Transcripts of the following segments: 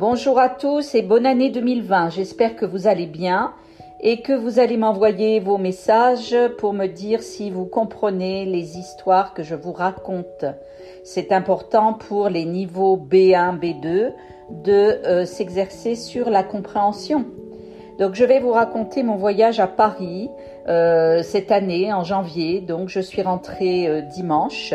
Bonjour à tous et bonne année 2020. J'espère que vous allez bien et que vous allez m'envoyer vos messages pour me dire si vous comprenez les histoires que je vous raconte. C'est important pour les niveaux B1, B2 de euh, s'exercer sur la compréhension. Donc je vais vous raconter mon voyage à Paris euh, cette année en janvier. Donc je suis rentrée euh, dimanche.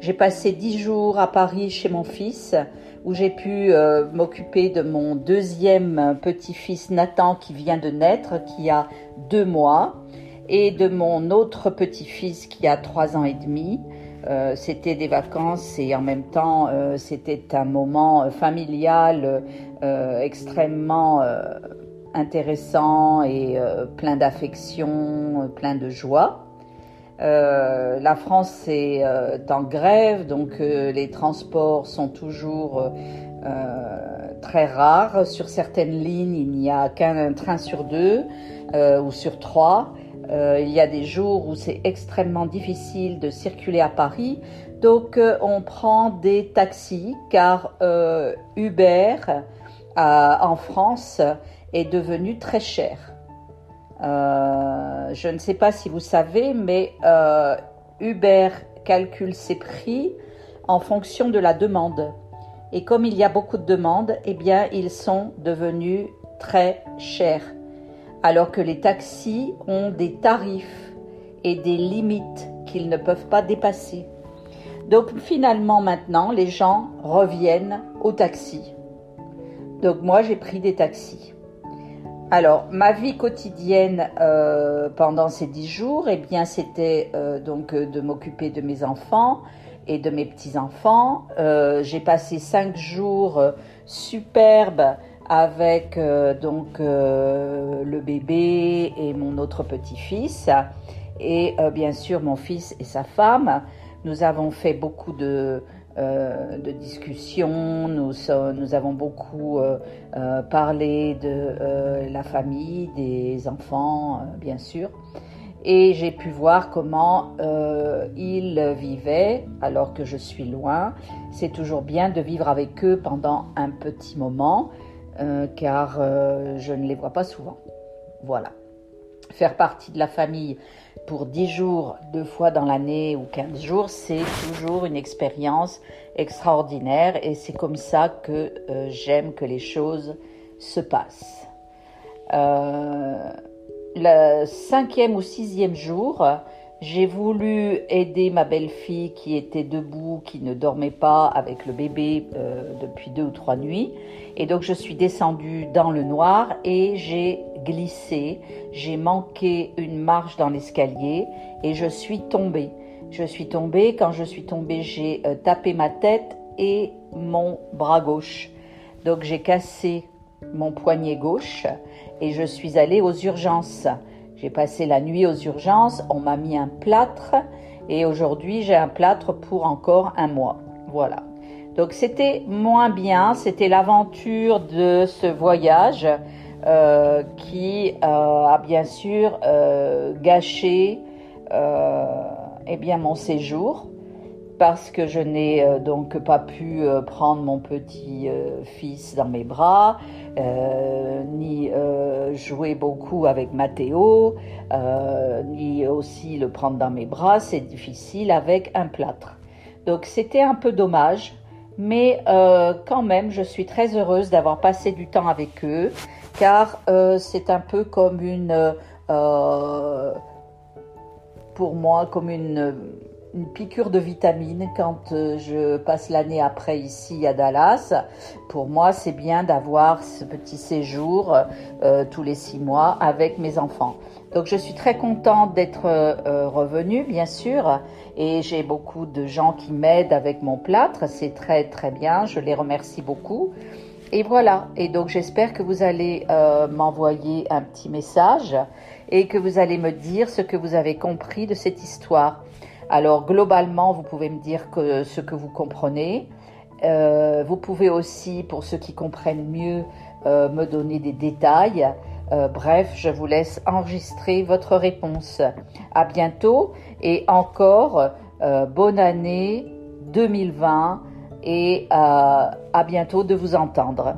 J'ai passé dix jours à Paris chez mon fils où j'ai pu euh, m'occuper de mon deuxième petit-fils Nathan qui vient de naître, qui a deux mois, et de mon autre petit-fils qui a trois ans et demi. Euh, c'était des vacances et en même temps euh, c'était un moment familial extrêmement intéressant et plein d'affection, plein de joie. Euh, la France est euh, en grève, donc euh, les transports sont toujours très rares. Sur certaines lignes, il n'y a qu'un train sur deux ou sur trois. il y a des jours où c'est extrêmement difficile de circuler à Paris, donc on prend des taxis car Uber en France est devenu très cher. Euh, je ne sais pas si vous savez, mais euh, Uber calcule ses prix en fonction de la demande. Et comme il y a beaucoup de demandes, eh bien, ils sont devenus très chers. Alors que les taxis ont des tarifs et des limites qu'ils ne peuvent pas dépasser. Donc finalement maintenant, les gens reviennent au taxi. Donc moi, j'ai pris des taxis. Alors, ma vie quotidienne euh, pendant ces dix jours, eh bien, c'était euh, donc euh, de m'occuper de mes enfants et de mes petits-enfants. J'ai passé cinq jours superbes avec donc le bébé et mon autre petit-fils et bien sûr mon fils et sa femme. Nous avons fait beaucoup de euh, de discussion. Nous, nous avons beaucoup euh, euh, parlé de la famille, des enfants, bien sûr. Et j'ai pu voir comment ils vivaient alors que je suis loin. C'est toujours bien de vivre avec eux pendant un petit moment, car je ne les vois pas souvent. Voilà. Faire partie de la famille pour 10 jours, deux fois dans l'année ou 15 jours, c'est toujours une expérience extraordinaire et c'est comme ça que euh, j'aime que les choses se passent. Euh, le cinquième ou sixième jour, j'ai voulu aider ma belle-fille qui était debout, qui ne dormait pas avec le bébé euh, depuis deux ou trois nuits. Et donc je suis descendue dans le noir et j'ai glissé, j'ai manqué une marche dans l'escalier et je suis tombée. Je suis tombée, quand je suis tombée, j'ai euh, tapé ma tête et mon bras gauche. Donc j'ai cassé mon poignet gauche et je suis allée aux urgences. J'ai passé la nuit aux urgences, on m'a mis un plâtre et aujourd'hui j'ai un plâtre pour encore un mois. Voilà. Donc c'était moins bien, c'était l'aventure de ce voyage euh, qui euh, a bien sûr euh, gâché eh mon séjour parce que je n'ai donc pas pu prendre mon petit fils dans mes bras, ni jouer beaucoup avec Mathéo, ni aussi le prendre dans mes bras, c'est difficile avec un plâtre. Donc c'était un peu dommage, mais quand même je suis très heureuse d'avoir passé du temps avec eux, car c'est un peu comme une, pour moi, comme une une piqûre de vitamine quand euh, je passe l'année après ici à Dallas. Pour moi, c'est bien d'avoir ce petit séjour euh, tous les six mois avec mes enfants. Donc je suis très contente d'être euh, revenue, bien sûr, et j'ai beaucoup de gens qui m'aident avec mon plâtre. C'est très très bien, je les remercie beaucoup. Et voilà, et donc j'espère que vous allez m'envoyer un petit message et que vous allez me dire ce que vous avez compris de cette histoire. Alors globalement, vous pouvez me dire ce que vous comprenez. Euh, vous pouvez aussi, pour ceux qui comprennent mieux, euh, me donner des détails. Euh, bref, je vous laisse enregistrer votre réponse. À bientôt et encore bonne année 2020 et à bientôt de vous entendre.